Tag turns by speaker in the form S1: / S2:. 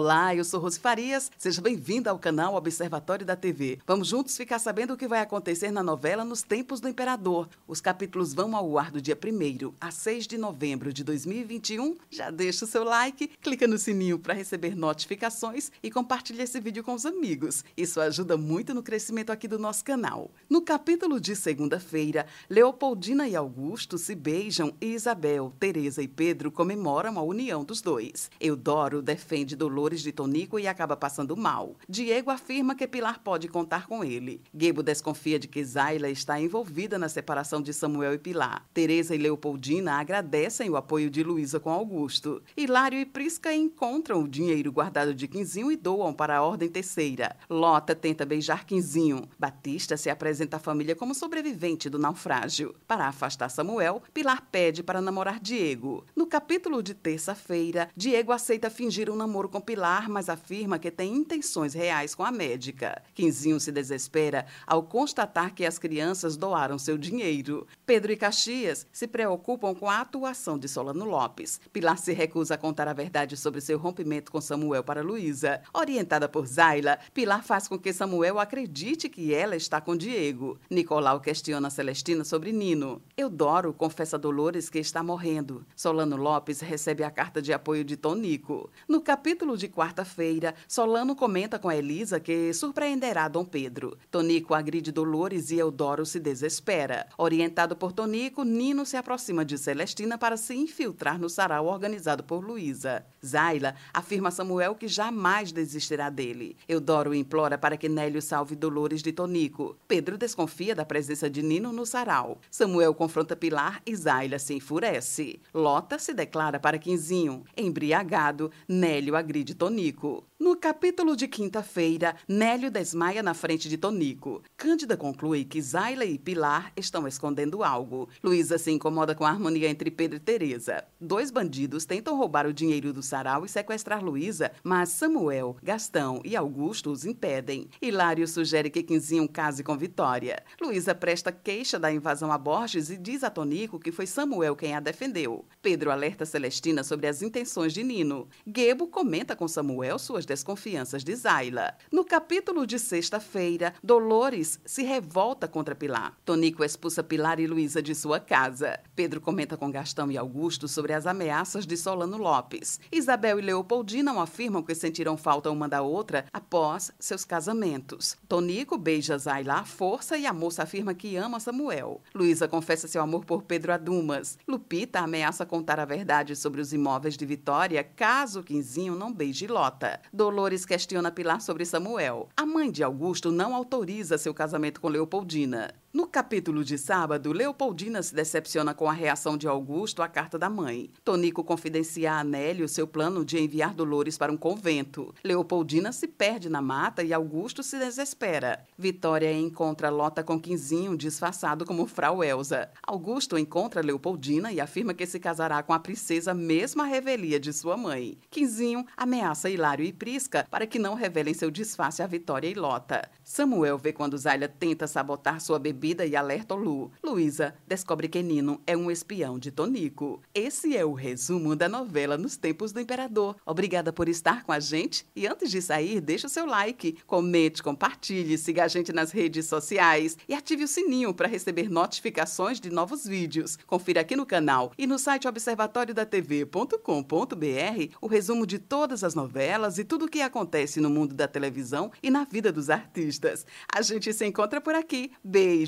S1: Olá, eu sou Rose Farias. Seja bem-vinda ao canal Observatório da TV. Vamos juntos ficar sabendo o que vai acontecer na novela Nos Tempos do Imperador. Os capítulos vão ao ar do dia 1 a 6 de novembro de 2021. Já deixa o seu like, clica no sininho para receber notificações e compartilha esse vídeo com os amigos. Isso ajuda muito no crescimento aqui do nosso canal. No capítulo de segunda-feira, Leopoldina e Augusto se beijam e Isabel, Teresa e Pedro comemoram a união dos dois. Eudoro defende Dolores De Tonico e acaba passando mal. Diego afirma que Pilar pode contar com ele. Gebo desconfia de que Zayla está envolvida na separação de Samuel e Pilar. Teresa e Leopoldina agradecem o apoio de Luísa com Augusto. Hilário e Prisca encontram o dinheiro guardado de Quinzinho e doam para a Ordem Terceira. Lota tenta beijar Quinzinho. Batista se apresenta à família como sobrevivente do naufrágio. Para afastar Samuel, Pilar pede para namorar Diego. No capítulo de terça-feira, Diego aceita fingir um namoro com Pilar, mas afirma que tem intenções reais com a médica. Quinzinho se desespera ao constatar que as crianças doaram seu dinheiro. Pedro e Caxias se preocupam com a atuação de Solano Lopes. Pilar se recusa a contar a verdade sobre seu rompimento com Samuel para Luísa. Orientada por Zayla, Pilar faz com que Samuel acredite que ela está com Diego. Nicolau questiona Celestina sobre Nino. Eudoro confessa a Dolores que está morrendo. Solano Lopes recebe a carta de apoio de Tonico. No capítulo de quarta-feira, Solano comenta com Elisa que surpreenderá Dom Pedro. Tonico agride Dolores e Eudoro se desespera. Orientado por Tonico, Nino se aproxima de Celestina para se infiltrar no sarau organizado por Luísa. Zaila afirma a Samuel que jamais desistirá dele. Eudoro implora para que Nélio salve Dolores de Tonico. Pedro desconfia da presença de Nino no sarau. Samuel confronta Pilar e Zaila se enfurece. Lota se declara para Quinzinho. Embriagado, Nélio agride de Tonico. No capítulo de quinta-feira, Nélio desmaia na frente de Tonico. Cândida conclui que Zayla e Pilar estão escondendo algo. Luísa se incomoda com a harmonia entre Pedro e Teresa. Dois bandidos tentam roubar o dinheiro do sarau e sequestrar Luísa, mas Samuel, Gastão e Augusto os impedem. Hilário sugere que Quinzinho case com Vitória. Luísa presta queixa da invasão a Borges e diz a Tonico que foi Samuel quem a defendeu. Pedro alerta Celestina sobre as intenções de Nino. Gebo comenta com Samuel suas desconfianças de Zayla. No capítulo de sexta-feira, Dolores se revolta contra Pilar. Tonico expulsa Pilar e Luísa de sua casa. Pedro comenta com Gastão e Augusto sobre as ameaças de Solano Lopes. Isabel e Leopoldina afirmam que sentiram falta uma da outra após seus casamentos. Tonico beija Zayla à força e a moça afirma que ama Samuel. Luísa confessa seu amor por Pedro a Dumas. Lupita ameaça contar a verdade sobre os imóveis de Vitória caso Quinzinho não beije Lota. Dolores questiona Pilar sobre Samuel. A mãe de Augusto não autoriza seu casamento com Leopoldina. No capítulo de sábado, Leopoldina se decepciona com a reação de Augusto à carta da mãe. Tonico confidencia a Anélio seu plano de enviar Dolores para um convento. Leopoldina se perde na mata e Augusto se desespera. Vitória encontra Lota com Quinzinho disfarçado como Frau Elsa. Augusto encontra Leopoldina e afirma que se casará com a princesa mesmo à revelia de sua mãe. Quinzinho ameaça Hilário e Prisca para que não revelem seu disfarce a Vitória e Lota. Samuel vê quando Zayla tenta sabotar sua bebida e alerta Lu. Luísa descobre que Nino é um espião de Tonico. Esse é o resumo da novela Nos Tempos do Imperador. Obrigada por estar com a gente e antes de sair, deixa o seu like, comente, compartilhe, siga a gente nas redes sociais e ative o sininho para receber notificações de novos vídeos. Confira aqui no canal e no site observatoriodatv.com.br o resumo de todas as novelas e tudo o que acontece no mundo da televisão e na vida dos artistas. A gente se encontra por aqui. Beijo!